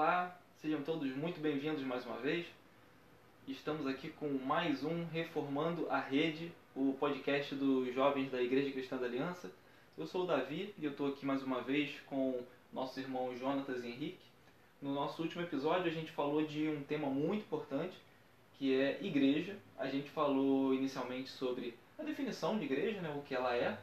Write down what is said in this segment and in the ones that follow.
Olá, sejam todos muito bem-vindos mais uma vez. Estamos aqui com mais um Reformando a Rede, o podcast dos jovens da Igreja Cristã da Aliança. Eu sou o Davi e eu estou aqui mais uma vez com nossos irmãos Jonatas Henrique. No nosso último episódio a gente falou de um tema muito importante, que é igreja. A gente falou inicialmente sobre a definição de igreja, né, o que ela é.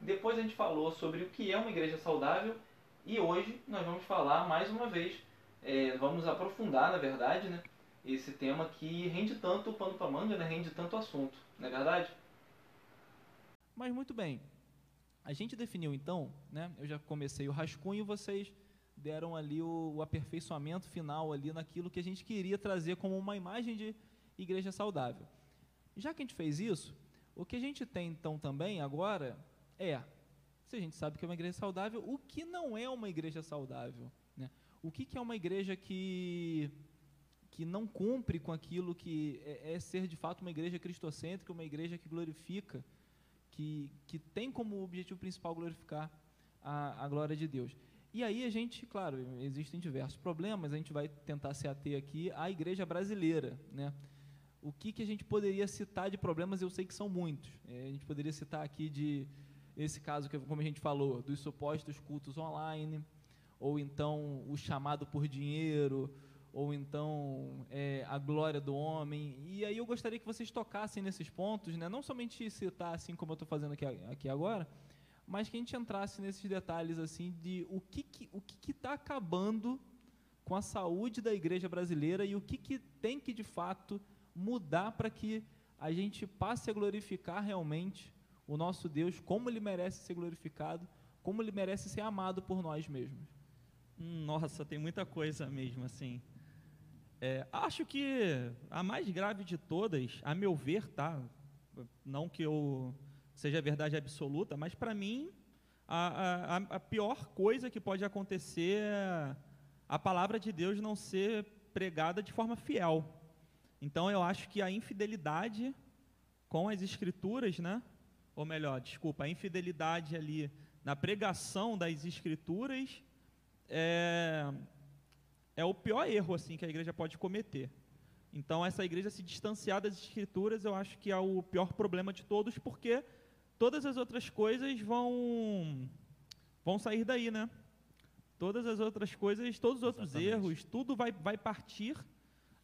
Depois a gente falou sobre o que é uma igreja saudável e hoje nós vamos falar mais uma vez, é, vamos aprofundar na verdade, né, esse tema que rende tanto pano para manga, né, rende tanto assunto, não é verdade? Mas muito bem, a gente definiu então, né, eu já comecei o rascunho, vocês deram ali o, o aperfeiçoamento final ali naquilo que a gente queria trazer como uma imagem de igreja saudável. Já que a gente fez isso, o que a gente tem então também agora é, se a gente sabe que é uma igreja saudável, o que não é uma igreja saudável? O que, que é uma igreja que, que não cumpre com aquilo que é, é ser de fato uma igreja cristocêntrica, uma igreja que glorifica, que, que tem como objetivo principal glorificar a, a glória de Deus. E aí a gente, claro, existem diversos problemas, a gente vai tentar se ater aqui à igreja brasileira, né? O que, que a gente poderia citar de problemas, eu sei que são muitos. É, a gente poderia citar aqui de esse caso que, como a gente falou, dos supostos cultos online, ou então o chamado por dinheiro, ou então é, a glória do homem. E aí eu gostaria que vocês tocassem nesses pontos, né? não somente citar assim como eu estou fazendo aqui, aqui agora, mas que a gente entrasse nesses detalhes assim de o que que, o que está acabando com a saúde da igreja brasileira e o que, que tem que de fato mudar para que a gente passe a glorificar realmente o nosso Deus, como ele merece ser glorificado, como ele merece ser amado por nós mesmos. Hum, nossa, tem muita coisa mesmo assim. É, acho que a mais grave de todas, a meu ver, tá? Não que eu seja verdade absoluta, mas para mim a, a, a, pior coisa que pode acontecer é a palavra de Deus não ser pregada de forma fiel. Então eu acho que a infidelidade com as escrituras, né? ou melhor, desculpa, a infidelidade ali na pregação das escrituras é, é o pior erro assim que a igreja pode cometer. Então, essa igreja se distanciar das escrituras, eu acho que é o pior problema de todos, porque todas as outras coisas vão vão sair daí, né? Todas as outras coisas, todos os outros Exatamente. erros, tudo vai, vai partir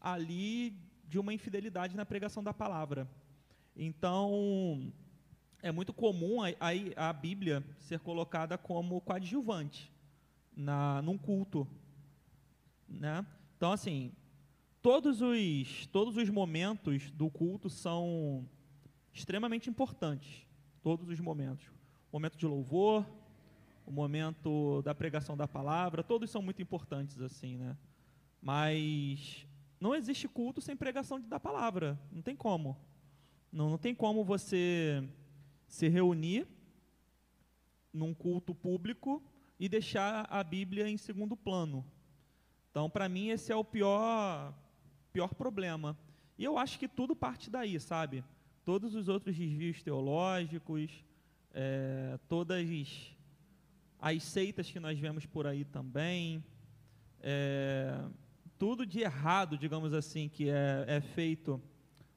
ali de uma infidelidade na pregação da palavra. Então, é muito comum a, a, a Bíblia ser colocada como coadjuvante na, num culto. Né? Então, assim, todos os, todos os momentos do culto são extremamente importantes. Todos os momentos. O momento de louvor, o momento da pregação da palavra, todos são muito importantes, assim, né? Mas não existe culto sem pregação da palavra. Não tem como. Não, não tem como você se reunir num culto público e deixar a Bíblia em segundo plano. Então, para mim, esse é o pior, pior problema. E eu acho que tudo parte daí, sabe? Todos os outros desvios teológicos, é, todas as seitas que nós vemos por aí também, é, tudo de errado, digamos assim, que é, é feito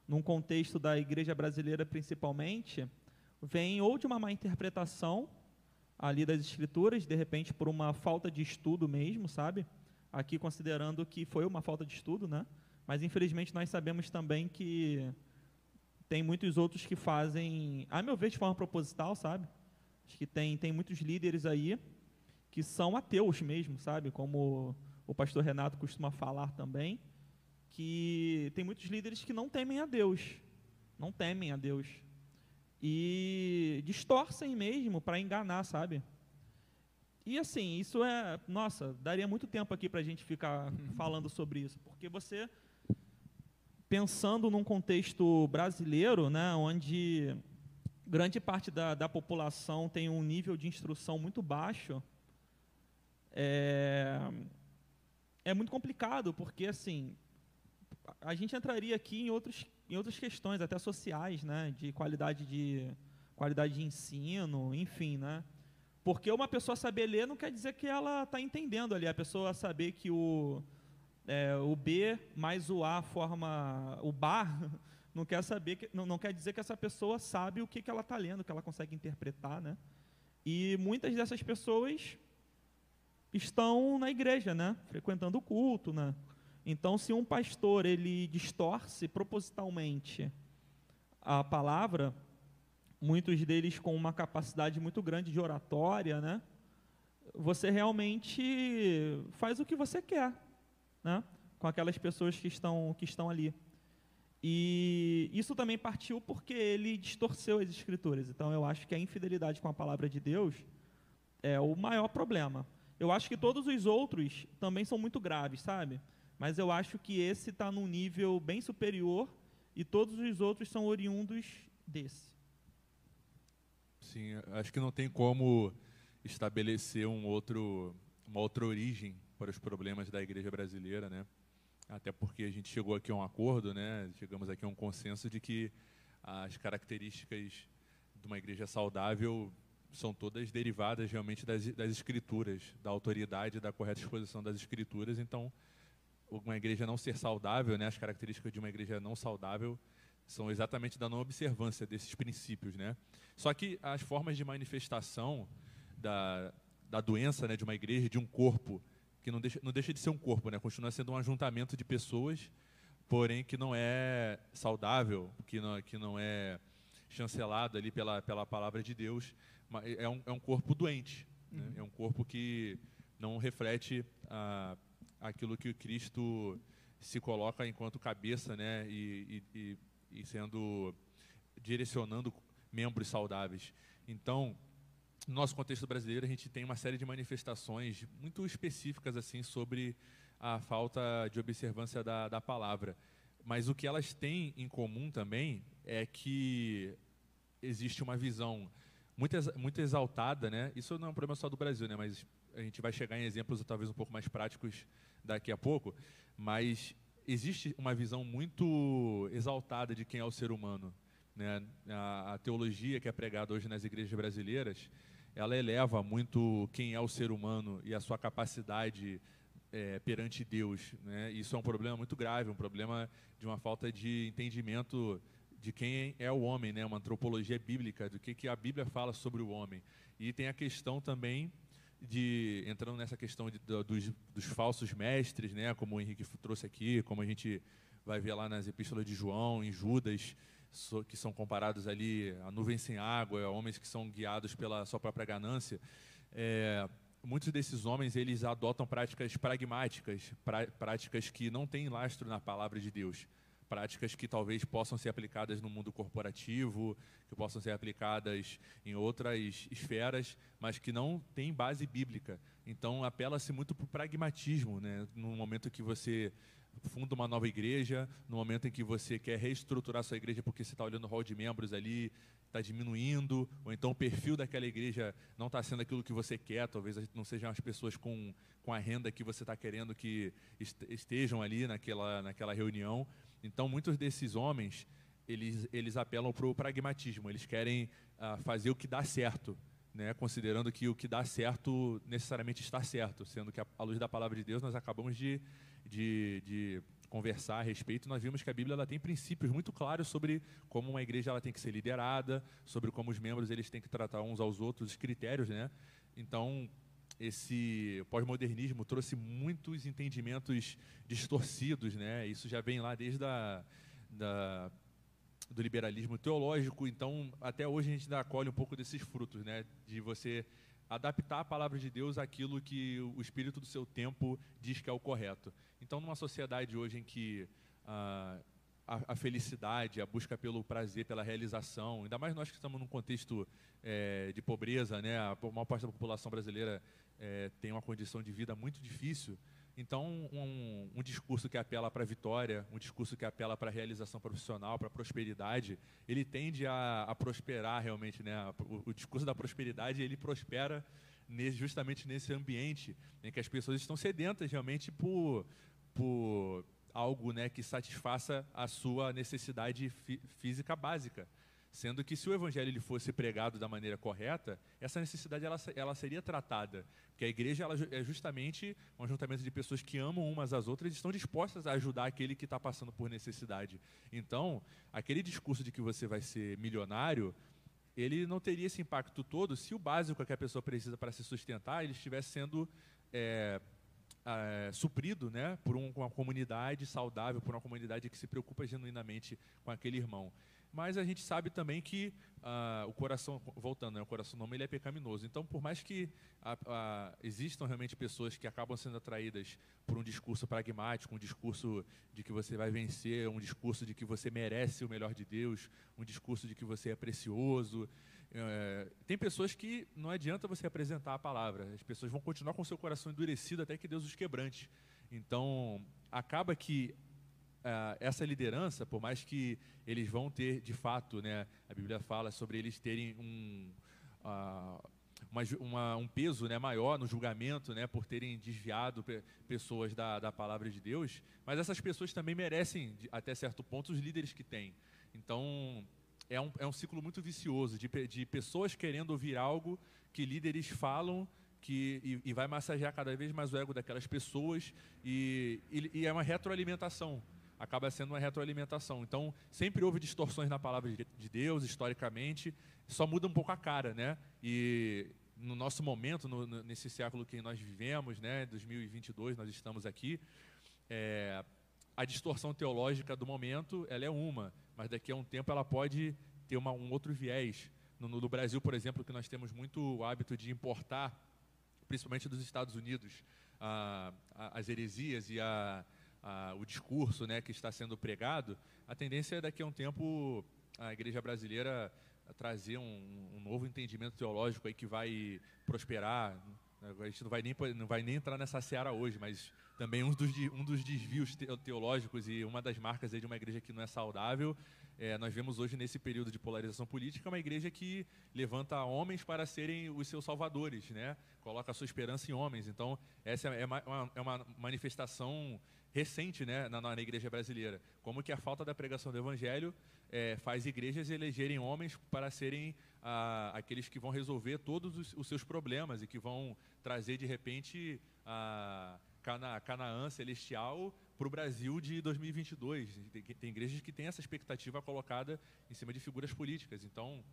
num contexto da igreja brasileira principalmente, vem ou de uma má interpretação ali das escrituras, de repente por uma falta de estudo mesmo, sabe? Aqui considerando que foi uma falta de estudo, né? Mas infelizmente nós sabemos também que tem muitos outros que fazem, a meu ver, de forma proposital, sabe? Acho que tem, tem muitos líderes aí que são ateus mesmo, sabe? Como o pastor Renato costuma falar também, que tem muitos líderes que não temem a Deus. Não temem a Deus e distorcem mesmo para enganar, sabe? E assim, isso é. Nossa, daria muito tempo aqui para a gente ficar uhum. falando sobre isso, porque você, pensando num contexto brasileiro, né, onde grande parte da, da população tem um nível de instrução muito baixo, é, é muito complicado, porque assim, a gente entraria aqui em outros em outras questões, até sociais, né, de qualidade de, qualidade de ensino, enfim, né, Porque uma pessoa saber ler não quer dizer que ela está entendendo ali. A pessoa saber que o, é, o B mais o A forma o bar, não quer saber que, não, não quer dizer que essa pessoa sabe o que, que ela está lendo, que ela consegue interpretar, né? E muitas dessas pessoas estão na igreja, né? Frequentando o culto, né? Então, se um pastor ele distorce propositalmente a palavra, muitos deles com uma capacidade muito grande de oratória, né? Você realmente faz o que você quer, né? Com aquelas pessoas que estão que estão ali. E isso também partiu porque ele distorceu as escrituras. Então eu acho que a infidelidade com a palavra de Deus é o maior problema. Eu acho que todos os outros também são muito graves, sabe? Mas eu acho que esse está num nível bem superior e todos os outros são oriundos desse. Sim, acho que não tem como estabelecer um outro, uma outra origem para os problemas da igreja brasileira, né? Até porque a gente chegou aqui a um acordo, né? Chegamos aqui a um consenso de que as características de uma igreja saudável são todas derivadas realmente das, das escrituras, da autoridade, da correta exposição das escrituras. Então, uma igreja não ser saudável, né? As características de uma igreja não saudável são exatamente da não observância desses princípios, né? Só que as formas de manifestação da, da doença, né, de uma igreja, de um corpo, que não deixa, não deixa de ser um corpo, né? Continua sendo um ajuntamento de pessoas, porém que não é saudável, que não, que não é chancelado ali pela, pela palavra de Deus, é um, é um corpo doente, né? uhum. é um corpo que não reflete a, aquilo que o Cristo se coloca enquanto cabeça, né, e, e, e sendo direcionando membros saudáveis. Então, no nosso contexto brasileiro, a gente tem uma série de manifestações muito específicas assim sobre a falta de observância da, da palavra. Mas o que elas têm em comum também é que existe uma visão muito, muito exaltada, né? Isso não é um problema só do Brasil, né? Mas a gente vai chegar em exemplos talvez um pouco mais práticos daqui a pouco. Mas existe uma visão muito exaltada de quem é o ser humano. Né? A, a, teologia que é pregada hoje nas igrejas brasileiras, ela eleva muito quem é o ser humano e a sua capacidade é, perante Deus. Né? Isso é um problema muito grave, um problema de uma falta de entendimento de quem é o homem, né? uma antropologia bíblica, do que, que a Bíblia fala sobre o homem. E tem a questão também de entrando nessa questão de, dos, dos, falsos mestres, né, como o Henrique trouxe aqui, como a gente vai ver lá nas epístolas de João, em Judas, so, que são comparados ali a nuvem sem água, homens que são guiados pela sua própria ganância. É, muitos desses homens eles adotam práticas pragmáticas, pra, práticas que não têm lastro na palavra de Deus práticas que talvez possam ser aplicadas no mundo corporativo, que possam ser aplicadas em outras esferas, mas que não têm base bíblica. Então, apela-se muito para o pragmatismo, né? no momento que você funda uma nova igreja, no momento em que você quer reestruturar sua igreja porque você está olhando o hall de membros ali, está diminuindo, ou então o perfil daquela igreja não está sendo aquilo que você quer, talvez não sejam as pessoas com, com a renda que você está querendo que estejam ali naquela, naquela reunião. Então, muitos desses homens, eles, eles apelam para o pragmatismo, eles querem uh, fazer o que dá certo, né? considerando que o que dá certo necessariamente está certo, sendo que, à luz da palavra de Deus, nós acabamos de, de, de conversar a respeito, nós vimos que a Bíblia ela tem princípios muito claros sobre como uma igreja ela tem que ser liderada, sobre como os membros eles têm que tratar uns aos outros, os critérios, né? Então, esse pós-modernismo trouxe muitos entendimentos distorcidos, né? Isso já vem lá desde a, da, do liberalismo teológico, então até hoje a gente ainda acolhe um pouco desses frutos, né? De você adaptar a palavra de Deus àquilo que o espírito do seu tempo diz que é o correto. Então, numa sociedade hoje em que a, a, felicidade, a busca pelo prazer, pela realização, ainda mais nós que estamos num contexto é, de pobreza, né? A maior parte da população brasileira é, tem uma condição de vida muito difícil. Então, um, um discurso que apela para a vitória, um discurso que apela para a realização profissional, para a prosperidade, ele tende a, a prosperar realmente. Né? O, o, discurso da prosperidade ele prospera nesse, justamente nesse ambiente em que as pessoas estão sedentas realmente por, por algo né, que satisfaça a sua necessidade fí física básica Sendo que se o evangelho ele fosse pregado da maneira correta, essa necessidade ela, ela seria tratada. Porque a igreja ela é justamente um ajuntamento de pessoas que amam umas às outras e estão dispostas a ajudar aquele que está passando por necessidade. Então, aquele discurso de que você vai ser milionário, ele não teria esse impacto todo se o básico que a pessoa precisa para se sustentar ele estivesse sendo é, é, suprido né, por um, uma comunidade saudável, por uma comunidade que se preocupa genuinamente com aquele irmão. Mas a gente sabe também que ah, o coração, voltando, né, o coração não ele é pecaminoso. Então, por mais que existam realmente pessoas que acabam sendo atraídas por um discurso pragmático, um discurso de que você vai vencer, um discurso de que você merece o melhor de Deus, um discurso de que você é precioso, é, tem pessoas que não adianta você apresentar a palavra, as pessoas vão continuar com o seu coração endurecido até que Deus os quebrante. Então, acaba que uh, essa liderança, por mais que eles vão ter, de fato, né, a Bíblia fala sobre eles terem um, uh, uma, uma, um peso né, maior no julgamento, né, por terem desviado pe pessoas da, da palavra de Deus, mas essas pessoas também merecem, até certo ponto, os líderes que têm. Então, é um, é um ciclo muito vicioso de, de pessoas querendo ouvir algo que líderes falam que, e, e, vai massagear cada vez mais o ego daquelas pessoas e, e, e, é uma retroalimentação acaba sendo uma retroalimentação. Então, sempre houve distorções na palavra de Deus, historicamente, só muda um pouco a cara, né? E no nosso momento, no, nesse século que nós vivemos, né, 2022, nós estamos aqui, é, a distorção teológica do momento, ela é uma, mas daqui a um tempo ela pode ter uma, um outro viés. No, no, Brasil, por exemplo, que nós temos muito o hábito de importar, principalmente dos Estados Unidos, a, a, as heresias e a, a, o discurso né, que está sendo pregado, a tendência é daqui a um tempo a igreja brasileira trazer um, um novo entendimento teológico aí que vai prosperar. A gente não vai nem, não vai nem entrar nessa seara hoje, mas também um dos, um dos desvios teológicos e uma das marcas de uma igreja que não é saudável é, nós vemos hoje, nesse período de polarização política, uma igreja que levanta homens para serem os seus salvadores, né? coloca a sua esperança em homens. Então, essa é uma, é uma manifestação recente né, na, na, igreja brasileira. Como que a falta da pregação do evangelho é, faz igrejas elegerem homens para serem aqueles que vão resolver todos os, os, seus problemas e que vão trazer, de repente, a Cana, Canaã celestial para o Brasil de 2022. Tem, tem, igrejas que têm essa expectativa colocada em cima de figuras políticas. Então,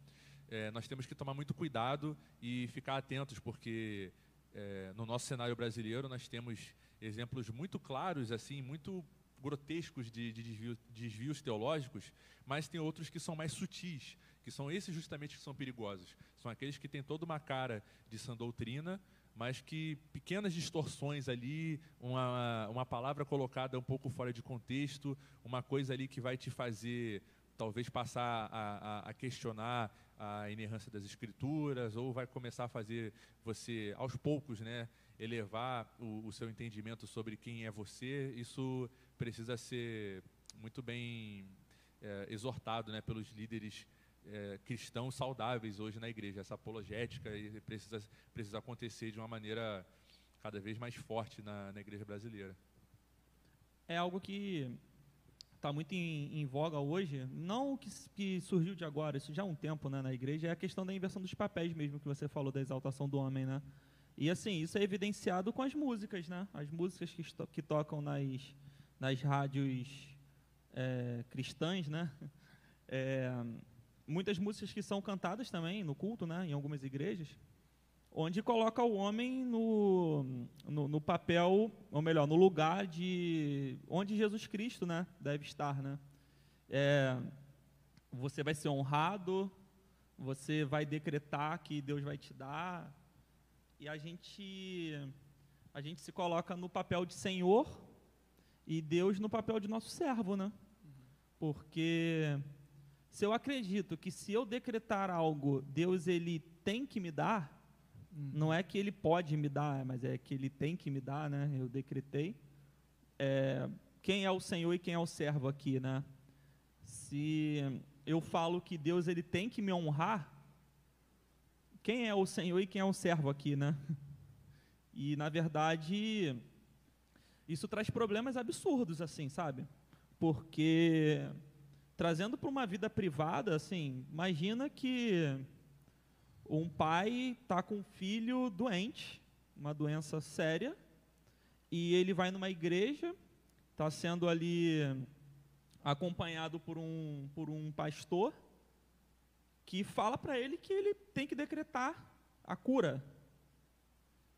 é, nós temos que tomar muito cuidado e ficar atentos, porque é, no nosso cenário brasileiro nós temos exemplos muito claros, assim, muito grotescos de, de desvio, desvios teológicos, mas tem outros que são mais sutis, que são esses justamente que são perigosos. São aqueles que têm toda uma cara de sã doutrina, mas que pequenas distorções ali, uma, uma palavra colocada um pouco fora de contexto, uma coisa ali que vai te fazer talvez passar a, a, a questionar a inerrância das escrituras, ou vai começar a fazer você, aos poucos, né, elevar o, o seu entendimento sobre quem é você, isso precisa ser muito bem é, exortado né, pelos líderes é, cristãos saudáveis hoje na igreja. Essa apologética precisa, precisa acontecer de uma maneira cada vez mais forte na, na igreja brasileira. É algo que está muito em, em, voga hoje, não que, que, surgiu de agora, isso já há um tempo né, na igreja, é a questão da inversão dos papéis mesmo, que você falou da exaltação do homem, né? E assim, isso é evidenciado com as músicas, né? As músicas que, que tocam nas, nas rádios é, cristãs, né? É, muitas músicas que são cantadas também no culto, né, em algumas igrejas, onde coloca o homem no, no, no, papel, ou melhor, no lugar de onde Jesus Cristo, né, deve estar, né. É, você vai ser honrado, você vai decretar que Deus vai te dar, e a gente a gente se coloca no papel de Senhor e Deus no papel de nosso servo, né? Porque se eu acredito que se eu decretar algo, Deus ele tem que me dar, não é que ele pode me dar, mas é que ele tem que me dar, né? Eu decretei. É, quem é o Senhor e quem é o servo aqui, né? Se eu falo que Deus ele tem que me honrar, quem é o Senhor e quem é o servo aqui, né? E na verdade isso traz problemas absurdos assim, sabe? Porque trazendo para uma vida privada, assim, imagina que um pai está com um filho doente, uma doença séria, e ele vai numa igreja, está sendo ali acompanhado por um, por um pastor, que fala para ele que ele tem que decretar a cura.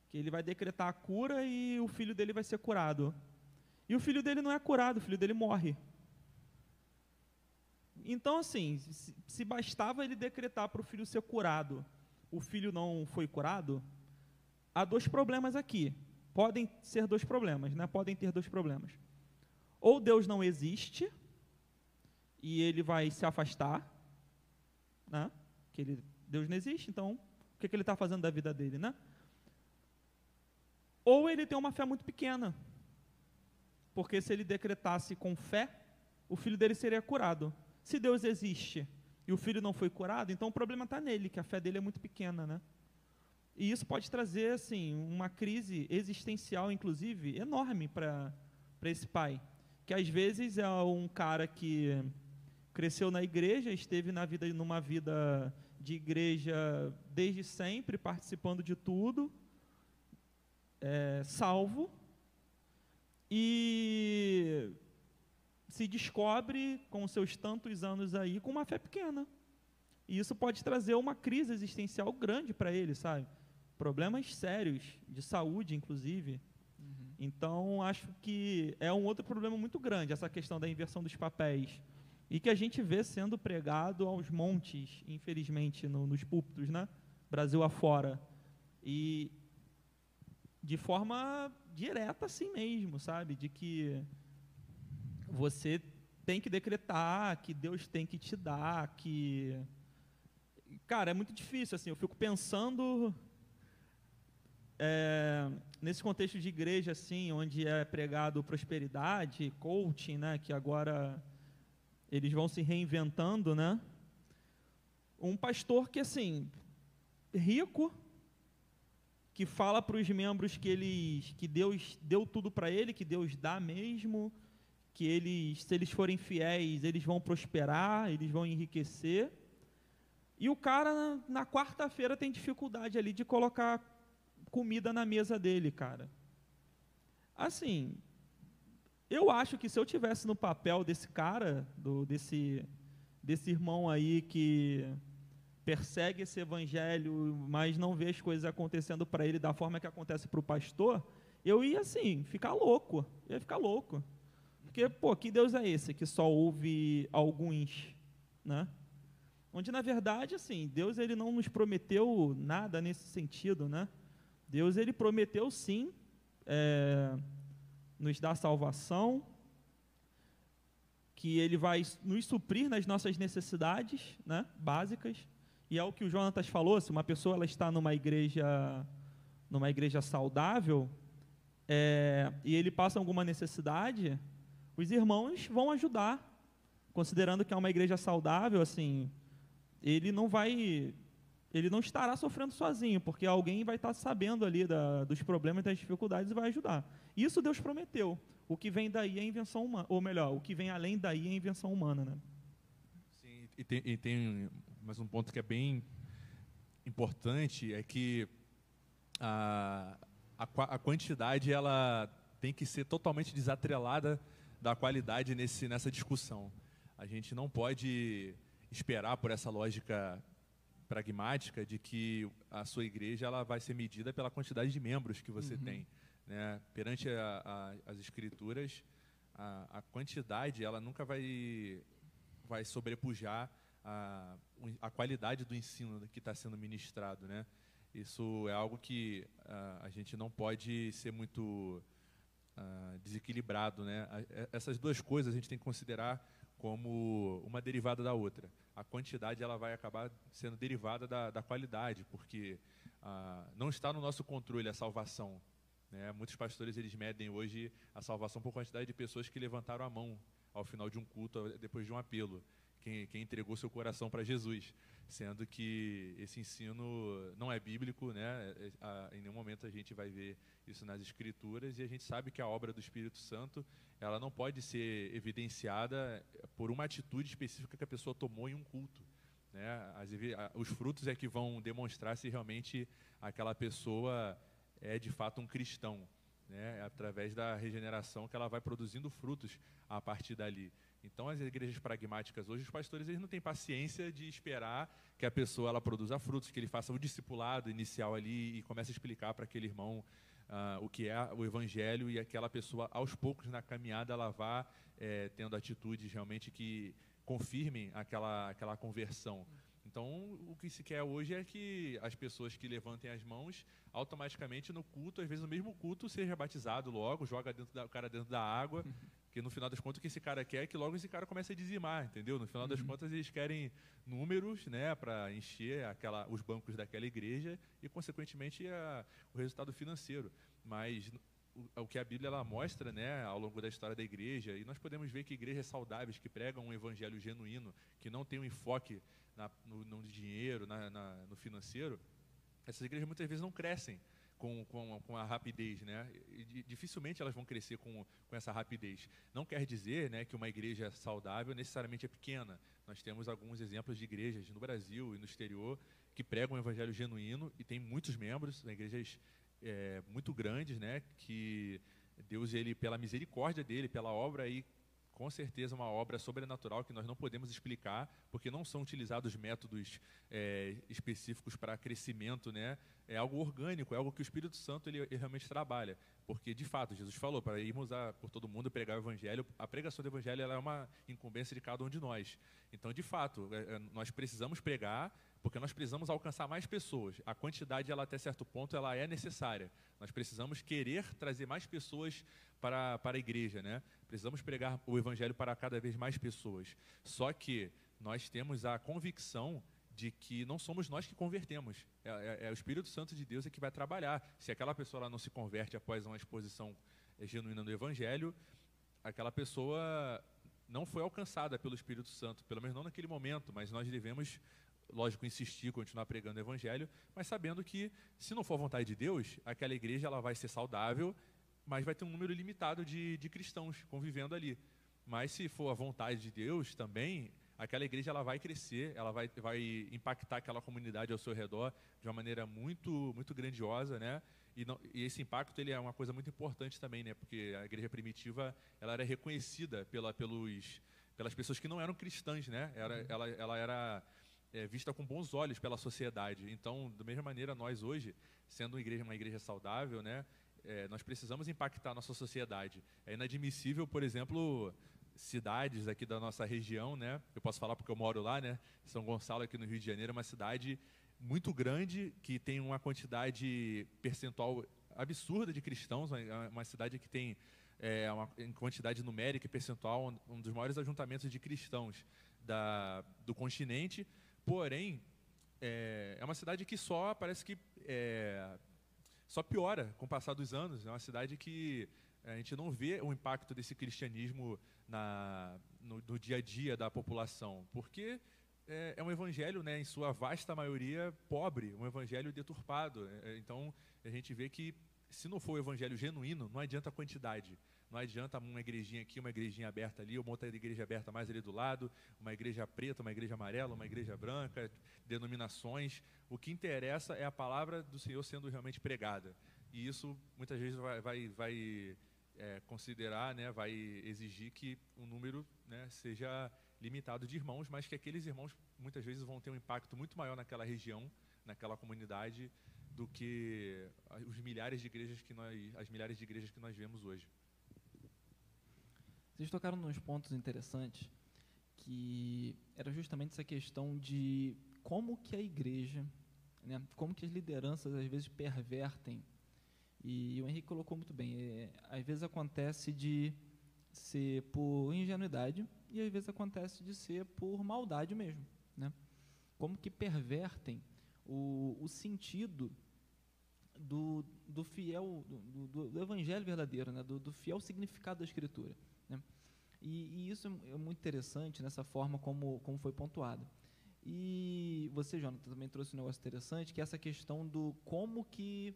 Que ele vai decretar a cura e o filho dele vai ser curado. E o filho dele não é curado, o filho dele morre. Então, assim, se, bastava ele decretar para o filho ser curado, o filho não foi curado, há dois problemas aqui. Podem ser dois problemas, né? Podem ter dois problemas. Ou Deus não existe e ele vai se afastar, né? Que ele, Deus não existe, então o que, que ele está fazendo da vida dele, né? Ou ele tem uma fé muito pequena, porque se ele decretasse com fé, o filho dele seria curado. Se Deus existe e o filho não foi curado, então o problema está nele, que a fé dele é muito pequena, né? E isso pode trazer, assim, uma crise existencial, inclusive, enorme para esse pai. Que às vezes é um cara que cresceu na igreja, esteve na vida numa vida de igreja desde sempre, participando de tudo, é, salvo, e se descobre com seus tantos anos aí com uma fé pequena. E isso pode trazer uma crise existencial grande para ele, sabe? Problemas sérios, de saúde, inclusive. Uhum. Então, acho que é um outro problema muito grande, essa questão da inversão dos papéis e que a gente vê sendo pregado aos montes, infelizmente, no, nos púlpitos, né? Brasil afora. E de forma direta assim mesmo, sabe? De que você tem que decretar, que Deus tem que te dar, que cara, é muito difícil assim. Eu fico pensando é, nesse contexto de igreja assim, onde é pregado prosperidade, coaching, né? Que agora eles vão se reinventando, né? Um pastor que, assim, rico, que fala para os membros que eles, que Deus deu tudo para ele, que Deus dá mesmo, que eles, se eles forem fiéis, eles vão prosperar, eles vão enriquecer. E o cara na quarta-feira tem dificuldade ali de colocar comida na mesa dele, cara. Assim, eu acho que se eu tivesse no papel desse cara, do, desse, desse irmão aí que persegue esse evangelho, mas não vê as coisas acontecendo para ele da forma que acontece para o pastor, eu ia assim, ficar louco, ia ficar louco. Porque, pô, que Deus é esse que só ouve alguns, né? Onde, na verdade, assim, Deus ele não nos prometeu nada nesse sentido, né? Deus ele prometeu sim é, nos dá salvação, que Ele vai nos suprir nas nossas necessidades né, básicas. E é o que o Jonatas falou, se uma pessoa ela está numa igreja, numa igreja saudável, é, e ele passa alguma necessidade, os irmãos vão ajudar, considerando que é uma igreja saudável, assim, ele não vai ele não estará sofrendo sozinho, porque alguém vai estar sabendo ali da, dos problemas das dificuldades e vai ajudar. Isso Deus prometeu. O que vem daí é invenção humana, ou melhor, o que vem além daí é invenção humana, né? Sim, e tem, e tem mais um ponto que é bem importante é que a, a, a quantidade ela tem que ser totalmente desatrelada da qualidade nesse, nessa discussão. A gente não pode esperar por essa lógica pragmática de que a sua igreja ela vai ser medida pela quantidade de membros que você uhum. tem. Né? Perante a, a, as escrituras, a, a, quantidade ela nunca vai, vai sobrepujar a, a qualidade do ensino que está sendo ministrado. Né? Isso é algo que a gente não pode ser muito desequilibrado. Né? essas duas coisas a gente tem que considerar como uma derivada da outra. A quantidade ela vai acabar sendo derivada da, da qualidade, porque ah, não está no nosso controle a salvação. Né? Muitos pastores eles medem hoje a salvação por quantidade de pessoas que levantaram a mão ao final de um culto, depois de um apelo. quem, quem entregou seu coração para Jesus, sendo que esse ensino não é bíblico, né? É, a, em nenhum momento a gente vai ver isso nas escrituras e a gente sabe que a obra do Espírito Santo ela não pode ser evidenciada por uma atitude específica que a pessoa tomou em um culto. Né? As, os frutos é que vão demonstrar se realmente aquela pessoa é de fato um cristão, né? É através da regeneração que ela vai produzindo frutos a partir dali. Então, as igrejas pragmáticas hoje, os pastores eles não têm paciência de esperar que a pessoa ela produza frutos, que ele faça o discipulado inicial ali e comece a explicar para aquele irmão uh, o que é o evangelho e aquela pessoa, aos poucos na caminhada, ela vá é, tendo atitudes realmente que confirmem aquela, aquela conversão. Então, o que se quer hoje é que as pessoas que levantem as mãos, automaticamente no culto, às vezes no mesmo culto, seja batizado logo, joga dentro da, o cara dentro da água, porque no final das contas o que esse cara quer é que logo esse cara comece a dizimar, entendeu? No final das uhum. contas eles querem números, né, para encher aquela, os bancos daquela igreja e consequentemente a, o resultado financeiro. Mas o, o que a Bíblia ela mostra, né, ao longo da história da igreja, e nós podemos ver que igrejas saudáveis que pregam um evangelho genuíno, que não tem um enfoque na, no, no, dinheiro, na, na, no financeiro, essas igrejas muitas vezes não crescem com, com, com a rapidez, né? E, dificilmente elas vão crescer com, com essa rapidez. Não quer dizer né, que uma igreja saudável necessariamente é pequena. Nós temos alguns exemplos de igrejas no Brasil e no exterior que pregam o evangelho genuíno e tem muitos membros, igrejas é, muito grandes, né? Que Deus, ele, pela misericórdia dele, pela obra aí com certeza uma obra sobrenatural que nós não podemos explicar, porque não são utilizados métodos é, específicos para crescimento, né? É algo orgânico, é algo que o Espírito Santo ele, ele realmente trabalha, porque de fato Jesus falou para irmos a, por todo mundo pregar o Evangelho. A pregação do Evangelho é uma incumbência de cada um de nós. Então, de fato, é, é, nós precisamos pregar porque nós precisamos alcançar mais pessoas. A quantidade, ela até certo ponto, ela é necessária. Nós precisamos querer trazer mais pessoas para, para a igreja, né? Precisamos pregar o evangelho para cada vez mais pessoas. Só que nós temos a convicção de que não somos nós que convertemos. É, é, é, o Espírito Santo de Deus é que vai trabalhar. Se aquela pessoa ela não se converte após uma exposição é, genuína do Evangelho, aquela pessoa não foi alcançada pelo Espírito Santo, pelo menos não naquele momento, mas nós devemos lógico, insistir, continuar pregando o evangelho, mas sabendo que, se não for vontade de Deus, aquela igreja ela vai ser saudável, mas vai ter um número limitado de, de cristãos convivendo ali. Mas se for a vontade de Deus também, aquela igreja ela vai crescer, ela vai, vai impactar aquela comunidade ao seu redor de uma maneira muito muito grandiosa, né? E, não, e, esse impacto ele é uma coisa muito importante também, né? Porque a igreja primitiva ela era reconhecida pela, pelos, pelas pessoas que não eram cristãs, né? Era, ela, ela era é, vista com bons olhos pela sociedade. Então, da mesma maneira, nós hoje, sendo uma igreja, uma igreja saudável, né, é, nós precisamos impactar a nossa sociedade. É inadmissível, por exemplo, cidades aqui da nossa região, né? Eu posso falar porque eu moro lá, né? São Gonçalo aqui no Rio de Janeiro é uma cidade muito grande que tem uma quantidade percentual absurda de cristãos, uma, cidade que tem é, uma quantidade numérica e percentual um dos maiores ajuntamentos de cristãos da, do continente Porém, é, é uma cidade que só parece que é, só piora com o passar dos anos. É uma cidade que a gente não vê o impacto desse cristianismo na, no, no dia a dia da população, porque é, é, um evangelho, né, em sua vasta maioria, pobre, um evangelho deturpado. É, então, a gente vê que se não for o evangelho genuíno, não adianta a quantidade. Não adianta uma igrejinha aqui, uma igrejinha aberta ali, uma outra igreja aberta mais ali do lado, uma igreja preta, uma igreja amarela, uma igreja branca, denominações. O que interessa é a palavra do Senhor sendo realmente pregada. E isso muitas vezes vai, vai, vai é, considerar, né, vai exigir que o número né, seja limitado de irmãos, mas que aqueles irmãos muitas vezes vão ter um impacto muito maior naquela região, naquela comunidade, do que os milhares de igrejas que nós, as milhares de igrejas que nós vemos hoje. Vocês tocaram nos pontos interessantes, que era justamente essa questão de como que a igreja, né, como que as lideranças às vezes pervertem. E o Henrique colocou muito bem. É, às vezes acontece de ser por ingenuidade e às vezes acontece de ser por maldade mesmo, né? Como que pervertem o, o sentido do, do fiel, do, do, do evangelho verdadeiro, né? do, do fiel significado da escritura. E, e, isso é muito interessante nessa forma como, como foi pontuado. E você, Jonathan, também trouxe um negócio interessante, que é essa questão do como que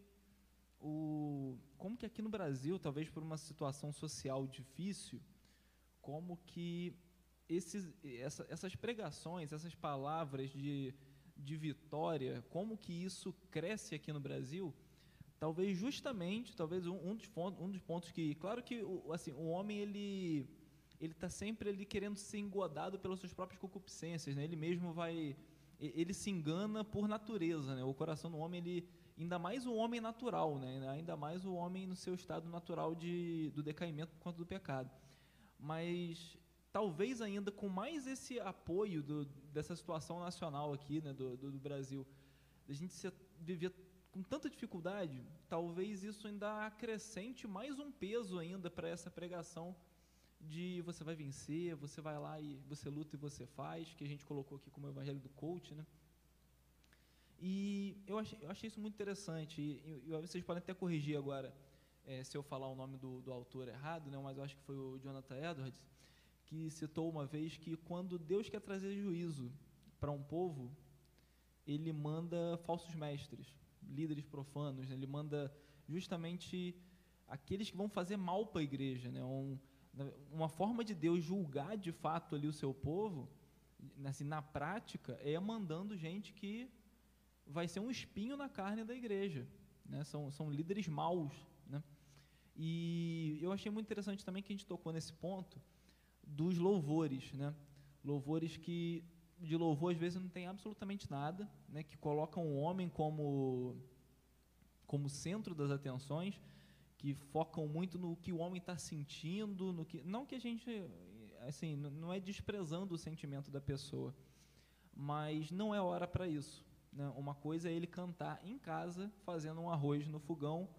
o como que aqui no Brasil, talvez por uma situação social difícil, como que esses, essa, essas pregações, essas palavras de, de vitória, como que isso cresce aqui no Brasil, talvez justamente, talvez um, um, dos, pontos, um dos pontos que, claro que assim, o homem ele ele está sempre ali querendo ser engodado pelas suas próprias concupiscências, né? Ele mesmo vai, ele se engana por natureza, né? O coração do homem, ele, ainda mais o homem natural, né? Ainda mais o homem no seu estado natural de, do decaimento por conta do pecado. Mas talvez ainda com mais esse apoio do, dessa situação nacional aqui, né? Do, do, do Brasil, a gente se, viver com tanta dificuldade, talvez isso ainda acrescente mais um peso ainda para essa pregação de você vai vencer, você vai lá e você luta e você faz, que a gente colocou aqui como evangelho do coach, né? E eu achei, eu achei isso muito interessante, e, e, vocês podem até corrigir agora é, se eu falar o nome do, do autor errado, né? mas eu acho que foi o Jonathan Edwards, que citou uma vez que quando Deus quer trazer juízo para um povo, ele manda falsos mestres, líderes profanos, né? ele manda justamente aqueles que vão fazer mal para a igreja, né? Um, uma forma de Deus julgar de fato ali o seu povo, assim, na prática, é mandando gente que vai ser um espinho na carne da igreja. Né? São, são líderes maus. Né? E eu achei muito interessante também que a gente tocou nesse ponto dos louvores. Né? Louvores que, de louvor, às vezes, não tem absolutamente nada, né? que colocam o homem como, como centro das atenções que focam muito no que o homem está sentindo, no que não que a gente assim não é desprezando o sentimento da pessoa, mas não é hora para isso. Né? Uma coisa é ele cantar em casa, fazendo um arroz no fogão,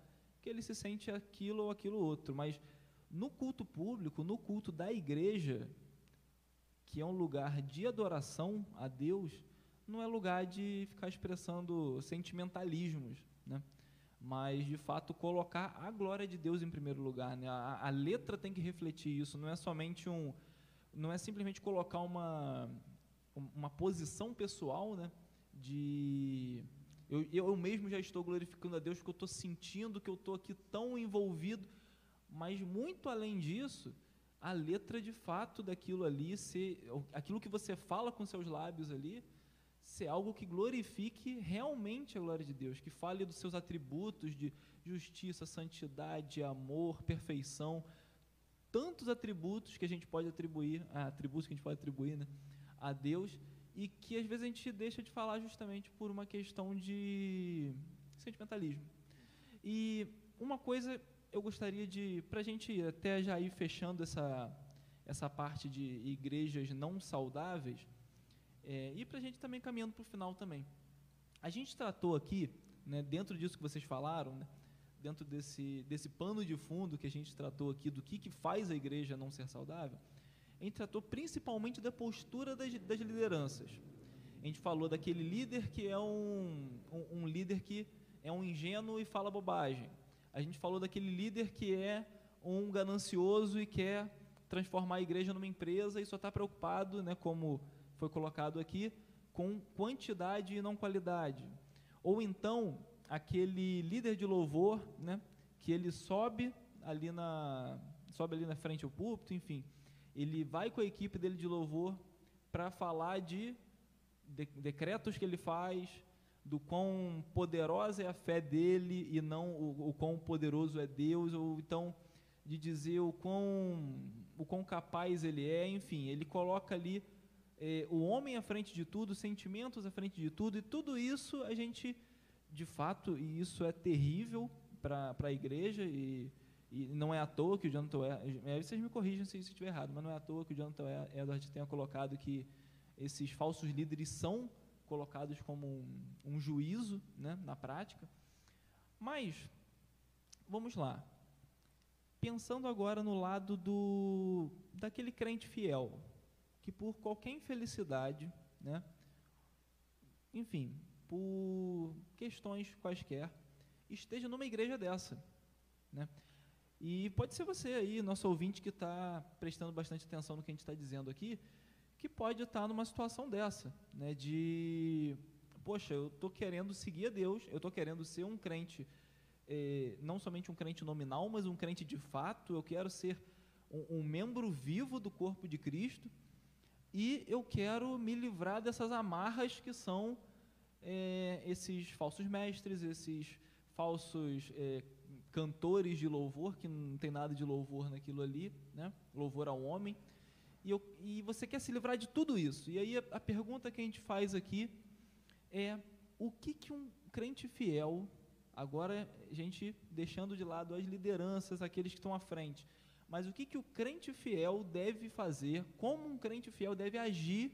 que ele se sente aquilo ou aquilo outro, mas no culto público, no culto da igreja, que é um lugar de adoração a Deus, não é lugar de ficar expressando sentimentalismos? Mas de fato colocar a glória de Deus em primeiro lugar. Né? A, a, letra tem que refletir isso, não é somente um, não é simplesmente colocar uma, uma posição pessoal, né? De eu, eu mesmo já estou glorificando a Deus porque eu estou sentindo que eu estou aqui tão envolvido, mas muito além disso, a letra de fato daquilo ali, ser, aquilo que você fala com seus lábios ali, ser algo que glorifique realmente a glória de Deus, que fale dos seus atributos de justiça, santidade, amor, perfeição, tantos atributos que a gente pode atribuir, ah, atributos que a gente pode atribuir, né, a Deus, e que às vezes a gente deixa de falar justamente por uma questão de sentimentalismo. E uma coisa eu gostaria de, para a gente até já ir fechando essa, essa parte de igrejas não saudáveis, é, e para a gente também caminhando para o final também. A gente tratou aqui, né, dentro disso que vocês falaram, né, dentro desse, desse pano de fundo que a gente tratou aqui, do que, que faz a igreja não ser saudável, a gente tratou principalmente da postura das, das lideranças. A gente falou daquele líder que é um, um, um líder que é um ingênuo e fala bobagem. A gente falou daquele líder que é um ganancioso e quer transformar a igreja numa empresa e só está preocupado, né, como foi colocado aqui, com quantidade e não qualidade. Ou então, aquele líder de louvor, né, que ele sobe ali na sobe ali na frente ao púlpito, enfim, ele vai com a equipe dele de louvor para falar de, de decretos que ele faz, do quão poderosa é a fé dele e não o, o quão poderoso é Deus, ou então de dizer o quão, o quão capaz ele é, enfim, ele coloca ali é, o homem à frente de tudo, sentimentos à frente de tudo, e tudo isso a gente, de fato, e isso é terrível para a igreja, e, e, não é à toa que o Jonathan é, vocês me corrijam se, se estiver errado, mas não é à toa que o Jonathan Edwards tenha colocado que esses falsos líderes são colocados como um, um juízo né, na prática. Mas, vamos lá. Pensando agora no lado do daquele crente fiel, que por qualquer infelicidade, né, enfim, por questões quaisquer, esteja numa igreja dessa. Né? E pode ser você aí, nosso ouvinte que está prestando bastante atenção no que a gente está dizendo aqui, que pode estar tá numa situação dessa, né, de, poxa, eu estou querendo seguir a Deus, eu estou querendo ser um crente, eh, não somente um crente nominal, mas um crente de fato, eu quero ser um, um membro vivo do corpo de Cristo, e eu quero me livrar dessas amarras que são é, esses falsos mestres, esses falsos é, cantores de louvor, que não tem nada de louvor naquilo ali, né? louvor ao homem, e, eu, e você quer se livrar de tudo isso. E aí a, a pergunta que a gente faz aqui é: o que, que um crente fiel, agora a gente deixando de lado as lideranças, aqueles que estão à frente, mas o que, que o crente fiel deve fazer, como um crente fiel deve agir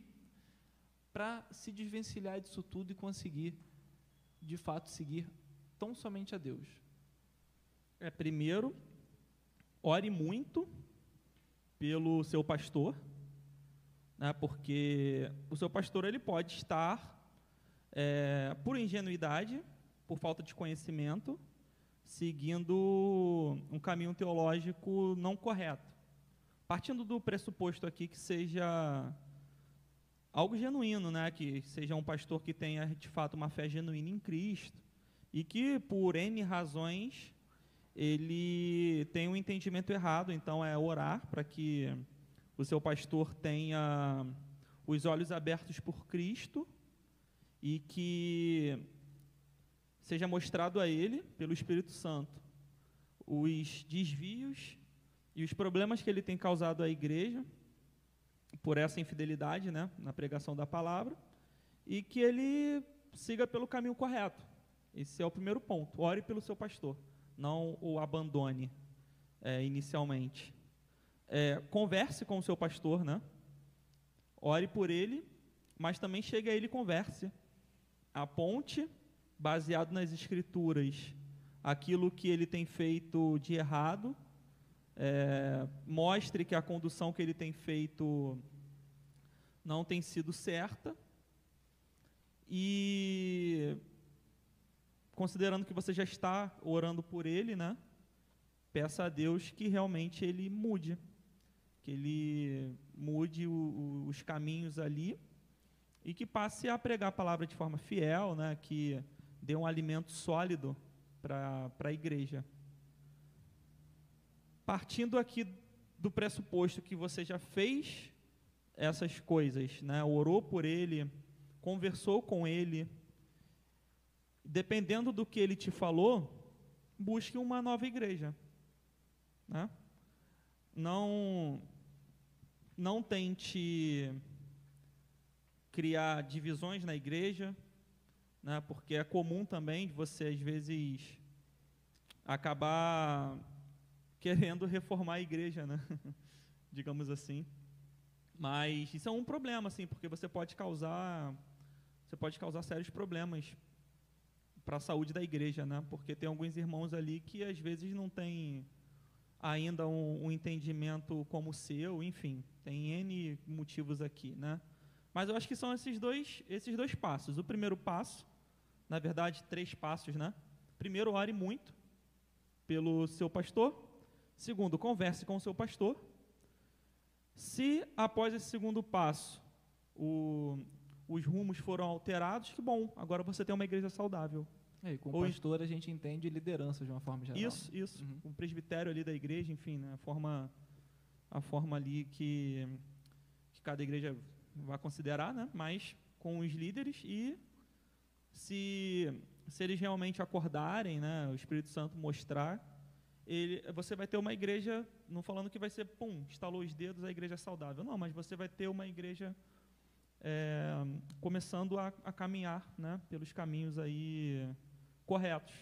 para se desvencilhar disso tudo e conseguir, de fato, seguir tão somente a Deus? É, primeiro, ore muito pelo seu pastor, né, porque o seu pastor ele pode estar, é, por ingenuidade, por falta de conhecimento, seguindo um caminho teológico não correto. Partindo do pressuposto aqui que seja algo genuíno, né? que seja um pastor que tenha de fato uma fé genuína em Cristo e que por N razões ele tem um entendimento errado, então é orar para que o seu pastor tenha os olhos abertos por Cristo e que seja mostrado a ele, pelo Espírito Santo, os desvios e os problemas que ele tem causado à igreja por essa infidelidade né, na pregação da palavra e que ele siga pelo caminho correto. Esse é o primeiro ponto. Ore pelo seu pastor, não o abandone é, inicialmente. É, converse com o seu pastor, né? Ore por ele, mas também chegue a ele e converse. Aponte baseado nas escrituras, aquilo que ele tem feito de errado, é, mostre que a condução que ele tem feito não tem sido certa e considerando que você já está orando por ele, né? Peça a Deus que realmente ele mude, que ele mude o, o, os caminhos ali e que passe a pregar a palavra de forma fiel, né? Que dê um alimento sólido para a igreja. Partindo aqui do pressuposto que você já fez essas coisas, né? orou por ele, conversou com ele, dependendo do que ele te falou, busque uma nova igreja. Né? Não, não tente criar divisões na igreja, né? porque é comum também de você, às vezes, acabar querendo reformar a igreja, né? digamos assim. Mas isso é um problema, assim, porque você pode causar, você pode causar sérios problemas para a saúde da igreja, né? Porque tem alguns irmãos ali que às vezes não têm ainda um, um entendimento como o seu, enfim, tem n motivos aqui, né? Mas eu acho que são esses dois, esses dois passos. O primeiro passo na verdade, três passos, né? Primeiro, ore muito pelo seu pastor. Segundo, converse com o seu pastor. Se após esse segundo passo o, os rumos foram alterados, que bom, agora você tem uma igreja saudável. É, com o pastor a gente entende liderança de uma forma geral. Isso, isso. Uhum. Um presbitério ali da igreja, enfim, né, a forma a forma ali que, que cada igreja vai considerar, né, mas com os líderes e se, se eles realmente acordarem, né, o Espírito Santo mostrar, ele, você vai ter uma igreja, não falando que vai ser, pum, estalou os dedos, a igreja é saudável. Não, mas você vai ter uma igreja é, começando a, a caminhar né, pelos caminhos aí corretos.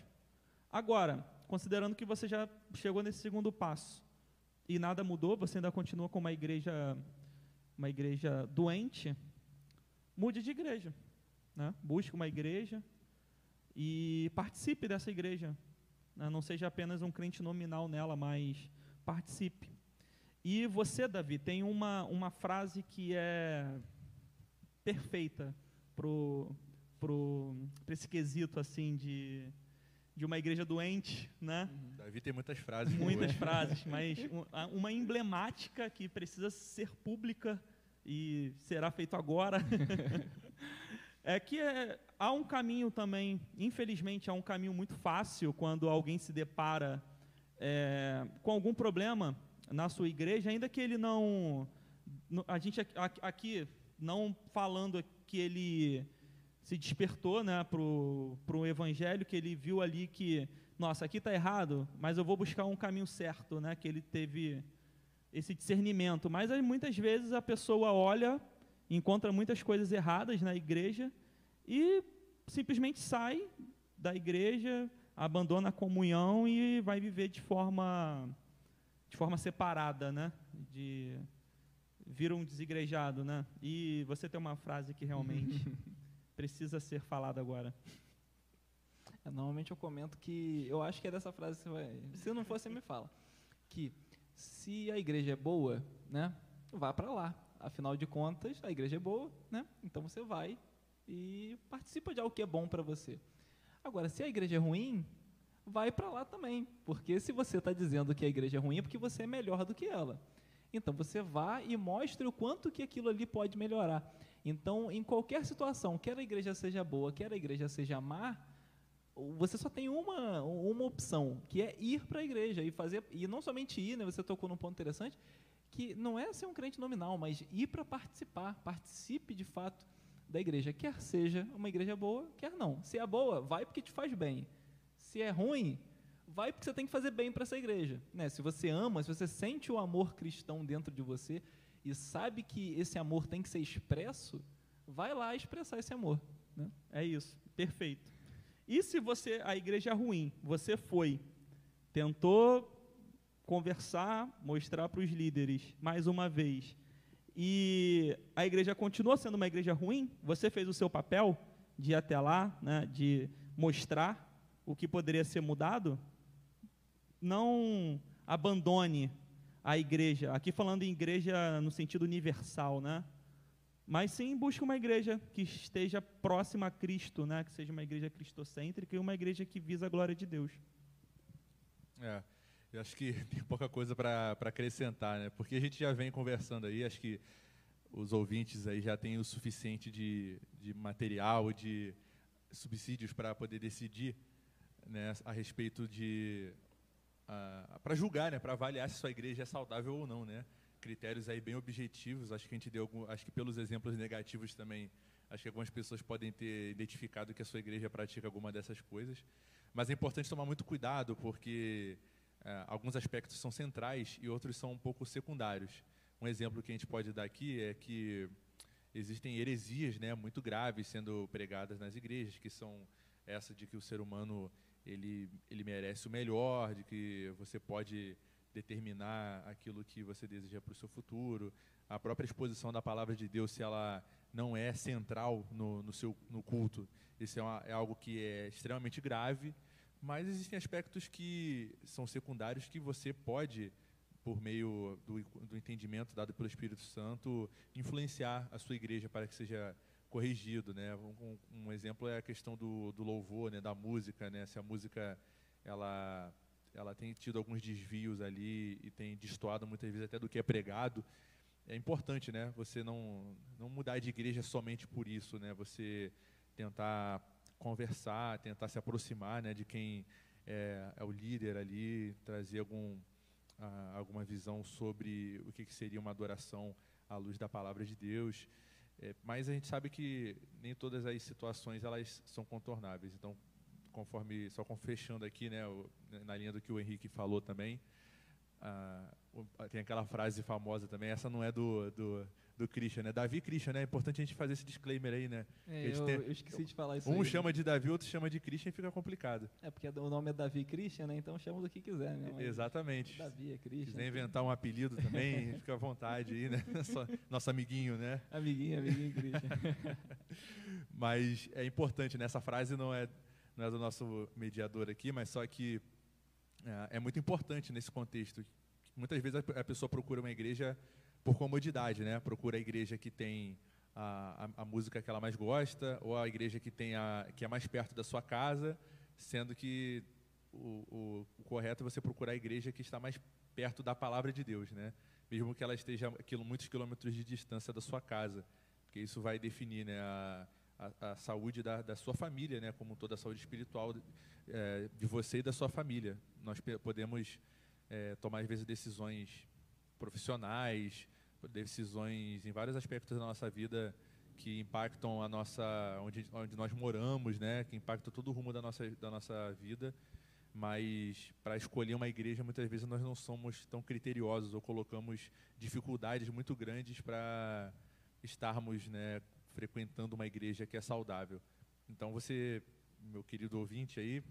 Agora, considerando que você já chegou nesse segundo passo e nada mudou, você ainda continua com uma igreja, uma igreja doente, mude de igreja. Né? Busque uma igreja e participe dessa igreja. Né? Não seja apenas um crente nominal nela, mas participe. E você, Davi, tem uma, uma frase que é perfeita para pro, pro, esse quesito assim de, de uma igreja doente, né? Davi tem muitas frases. Muitas frases, mas um- uma emblemática que precisa ser pública e será feito agora. é que é, há um caminho também, infelizmente, há um caminho muito fácil quando alguém se depara é, com algum problema na sua igreja, ainda que ele não. A gente aqui- não falando que ele se despertou né, para o evangelho, que ele viu ali que, nossa, aqui está errado, mas eu vou buscar um caminho certo, né, que ele teve esse discernimento. Mas muitas vezes a pessoa olha, encontra muitas coisas erradas na igreja e simplesmente sai da igreja, abandona a comunhão e vai viver de forma de forma separada, né? De vira um desigrejado, né? E você tem uma frase que realmente precisa ser falada agora. É, normalmente eu comento que eu acho que é dessa frase que você vai. Se não for, você me fala. Que se a igreja é boa, né? Vá para lá. Afinal de contas, a igreja é boa, né? Então você vai e participa de algo que é bom para você. Agora, se a igreja é ruim, vai para lá também. Porque se você está dizendo que a igreja é ruim, é porque você é melhor do que ela. Então você vá e mostre o quanto que aquilo ali pode melhorar. Então, em qualquer situação, quer a igreja seja boa, quer a igreja seja má, você só tem uma, uma opção, que é ir para a igreja e fazer, e não somente ir, né, você tocou num ponto interessante, que não é ser um crente nominal, mas ir para participar, participe de fato da igreja, quer seja uma igreja boa, quer não. Se é boa, vai porque te faz bem. Se é ruim, vai porque você tem que fazer bem para essa igreja. Né? Se você ama, se você sente o amor cristão dentro de você e sabe que esse amor tem que ser expresso, vai lá expressar esse amor. Né? É isso, perfeito. E se você a igreja é ruim, você foi, tentou conversar, mostrar para os líderes mais uma vez, e a igreja continua sendo uma igreja ruim, você fez o seu papel de ir até lá, né, de mostrar o que poderia ser mudado, não abandone a igreja. Aqui falando em igreja no sentido universal, né? Mas sim busque uma igreja que esteja próxima a Cristo, né? Que seja uma igreja cristocêntrica e uma igreja que visa a glória de Deus. É, eu acho que tem pouca coisa para acrescentar, né? Porque a gente já vem conversando aí, acho que os ouvintes aí já têm o suficiente de, de material, de subsídios para poder decidir né, a respeito de para julgar, né, para avaliar se sua igreja é saudável ou não, né? Critérios aí bem objetivos. Acho que a gente deu, algum, acho que pelos exemplos negativos também, acho que algumas pessoas podem ter identificado que a sua igreja pratica alguma dessas coisas. Mas é importante tomar muito cuidado porque alguns aspectos são centrais e outros são um pouco secundários. Um exemplo que a gente pode dar aqui é que existem heresias, né, muito graves sendo pregadas nas igrejas, que são essa de que o ser humano ele, ele merece o melhor, de que você pode determinar aquilo que você deseja para o seu futuro, a própria exposição da palavra de Deus, se ela não é central no, no seu no culto, isso é, uma, é algo que é extremamente grave, mas existem aspectos que são secundários que você pode, por meio do, do entendimento dado pelo Espírito Santo, influenciar a sua igreja para que seja corrigido, né? Um, um, exemplo é a questão do, do louvor, né? Da música, né? Se a música ela ela tem tido alguns desvios ali e tem destoado muitas vezes até do que é pregado, é importante, né? Você não não mudar de igreja somente por isso, né? Você tentar conversar, tentar se aproximar, né? De quem é, é o líder ali, trazer algum ah, alguma visão sobre o que, que seria uma adoração à luz da palavra de Deus. É, mas a gente sabe que nem todas as situações elas são contornáveis. Então, conforme só fechando aqui, né, na linha do que o Henrique falou também, ah, tem aquela frase famosa também. Essa não é do do, do Christian, né? Davi Christian, né? É importante a gente fazer esse disclaimer aí, né? É, eu, tem, eu, esqueci de falar isso. Um aí. chama de Davi, outro chama de Christian e fica complicado. É porque o nome é Davi Christian, né? Então chama do que quiser, né? Mas Exatamente. Davi é Christian. Se quiser inventar um apelido também, fica à vontade aí, né? Nosso amiguinho, né? Amiguinho, amiguinho Christian. mas é importante, né? Essa frase não é, não é do nosso mediador aqui, mas só que é, é muito importante nesse contexto. Muitas vezes a, pessoa procura uma igreja por comodidade, né? Procura a igreja que tem a, a, a, música que ela mais gosta, ou a igreja que, tem a, que é mais perto da sua casa, sendo que o, o, o, correto é você procurar a igreja que está mais perto da palavra de Deus, né? mesmo que ela esteja a muitos quilômetros de distância da sua casa, porque isso vai definir né, a, a, a saúde da, da, sua família, né, como toda a saúde espiritual é, de você e da sua família. Nós podemos é, tomar, às vezes, decisões profissionais, decisões em vários aspectos da nossa vida que impactam a nossa onde, onde nós moramos, né, que impactam todo o rumo da nossa da nossa vida. Mas para escolher uma igreja, muitas vezes nós não somos tão criteriosos ou colocamos dificuldades muito grandes para estarmos, né, frequentando uma igreja que é saudável. Então você, meu querido ouvinte aí,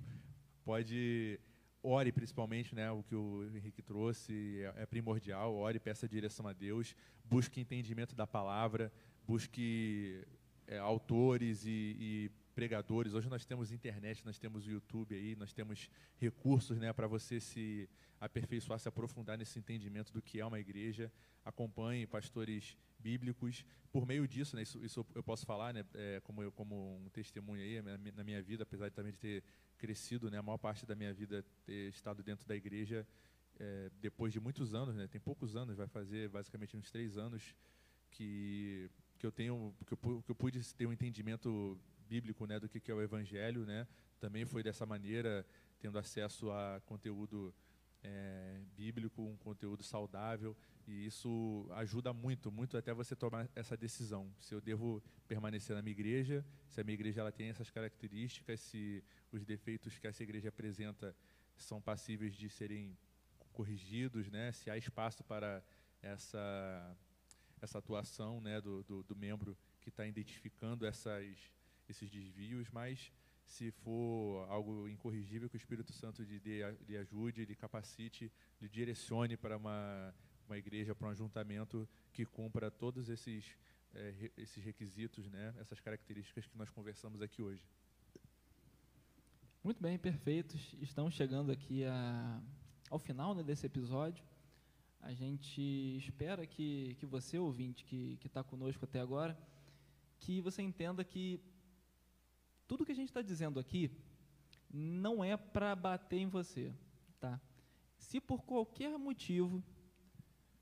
pode ore principalmente, né, o que o Henrique trouxe é, é primordial, ore, peça direção a Deus, busque entendimento da palavra, busque é, autores e, e, pregadores. Hoje nós temos internet, nós temos o YouTube aí, nós temos recursos né, para você se aperfeiçoar, se aprofundar nesse entendimento do que é uma igreja. Acompanhe pastores bíblicos. Por meio disso, né, isso, isso, eu posso falar né, é, como, eu, como um testemunho aí na minha vida, apesar de também de ter crescido, né, a maior parte da minha vida ter estado dentro da igreja é, depois de muitos anos, né, tem poucos anos, vai fazer basicamente uns três anos que que eu tenho que eu, que eu pude ter um entendimento bíblico né do que é o evangelho né também foi dessa maneira tendo acesso a conteúdo é, bíblico um conteúdo saudável e isso ajuda muito muito até você tomar essa decisão. Se eu devo permanecer na minha igreja se a minha igreja ela tem essas características se os defeitos que essa igreja apresenta são passíveis de serem corrigidos né se há espaço para essa essa atuação né, do, do, do membro que está identificando essas, esses desvios, mas se for algo incorrigível, que o Espírito Santo lhe, dê, lhe ajude, lhe capacite, lhe direcione para uma, uma igreja, para um ajuntamento que cumpra todos esses, é, esses requisitos, né, essas características que nós conversamos aqui hoje. Muito bem, perfeitos. Estamos chegando aqui a, ao final né, desse episódio. A gente espera que, que você, ouvinte, que está conosco até agora, que você entenda que tudo que a gente está dizendo aqui não é para bater em você, tá? Se por qualquer motivo,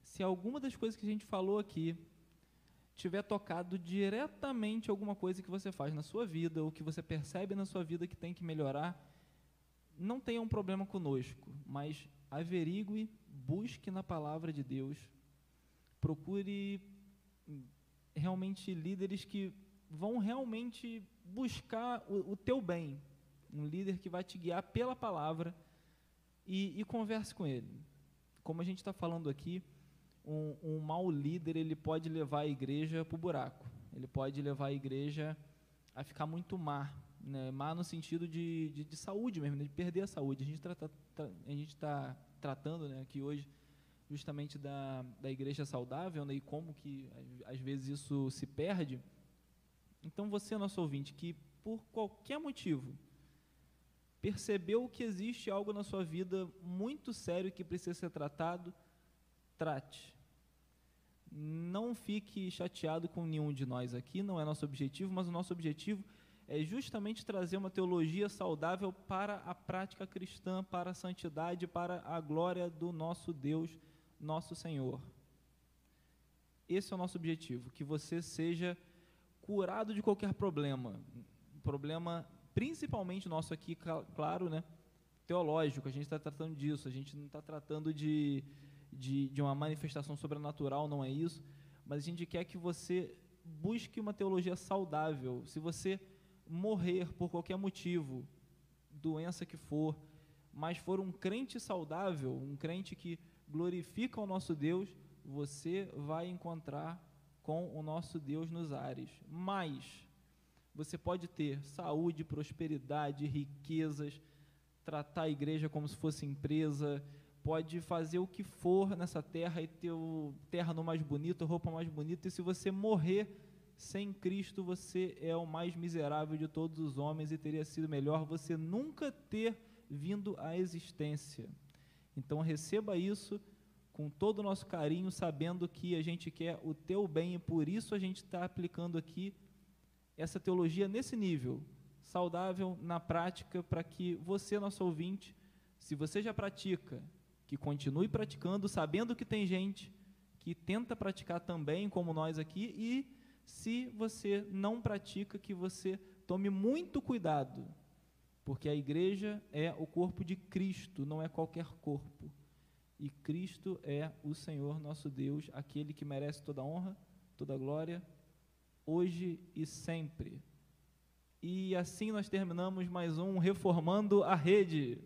se alguma das coisas que a gente falou aqui tiver tocado diretamente alguma coisa que você faz na sua vida ou que você percebe na sua vida que tem que melhorar, não tenha um problema conosco, mas averigue busque na palavra de Deus, procure realmente líderes que vão realmente buscar o, o teu bem, um líder que vai te guiar pela palavra e, e converse com ele. Como a gente está falando aqui, um, um mau líder ele pode levar a igreja para o buraco, ele pode levar a igreja a ficar muito má, né? má no sentido de, de, de saúde mesmo, de perder a saúde. A gente está tá tratando né, aqui hoje justamente da, da igreja saudável né, e como que às vezes isso se perde. Então você, nosso ouvinte, que por qualquer motivo percebeu que existe algo na sua vida muito sério que precisa ser tratado, trate. Não fique chateado com nenhum de nós aqui, não é nosso objetivo, mas o nosso objetivo é justamente trazer uma teologia saudável para a prática cristã, para a santidade, para a glória do nosso Deus, nosso Senhor. Esse é o nosso objetivo, que você seja curado de qualquer problema, problema principalmente nosso aqui, claro, né, teológico, a gente está tratando disso, a gente não está tratando de, de, de uma manifestação sobrenatural, não é isso, mas a gente quer que você busque uma teologia saudável. Se você morrer por qualquer motivo, doença que for, mas for um crente saudável, um crente que glorifica o nosso Deus, você vai encontrar com o nosso Deus nos ares. Mas você pode ter saúde, prosperidade, riquezas, tratar a igreja como se fosse empresa, pode fazer o que for nessa terra e ter o terra no mais bonito, roupa mais bonita, e se você morrer sem Cristo você é o mais miserável de todos os homens e teria sido melhor você nunca ter vindo à existência. Então receba isso com todo o nosso carinho, sabendo que a gente quer o teu bem e por isso a gente está aplicando aqui essa teologia nesse nível, saudável na prática para que você, nosso ouvinte, se você já pratica, que continue praticando, sabendo que tem gente que tenta praticar também, como nós aqui, e se você não pratica, que você tome muito cuidado, porque a igreja é o corpo de Cristo, não é qualquer corpo. E Cristo é o Senhor nosso Deus, aquele que merece toda honra, toda glória, hoje e sempre. E assim nós terminamos mais um Reformando a Rede.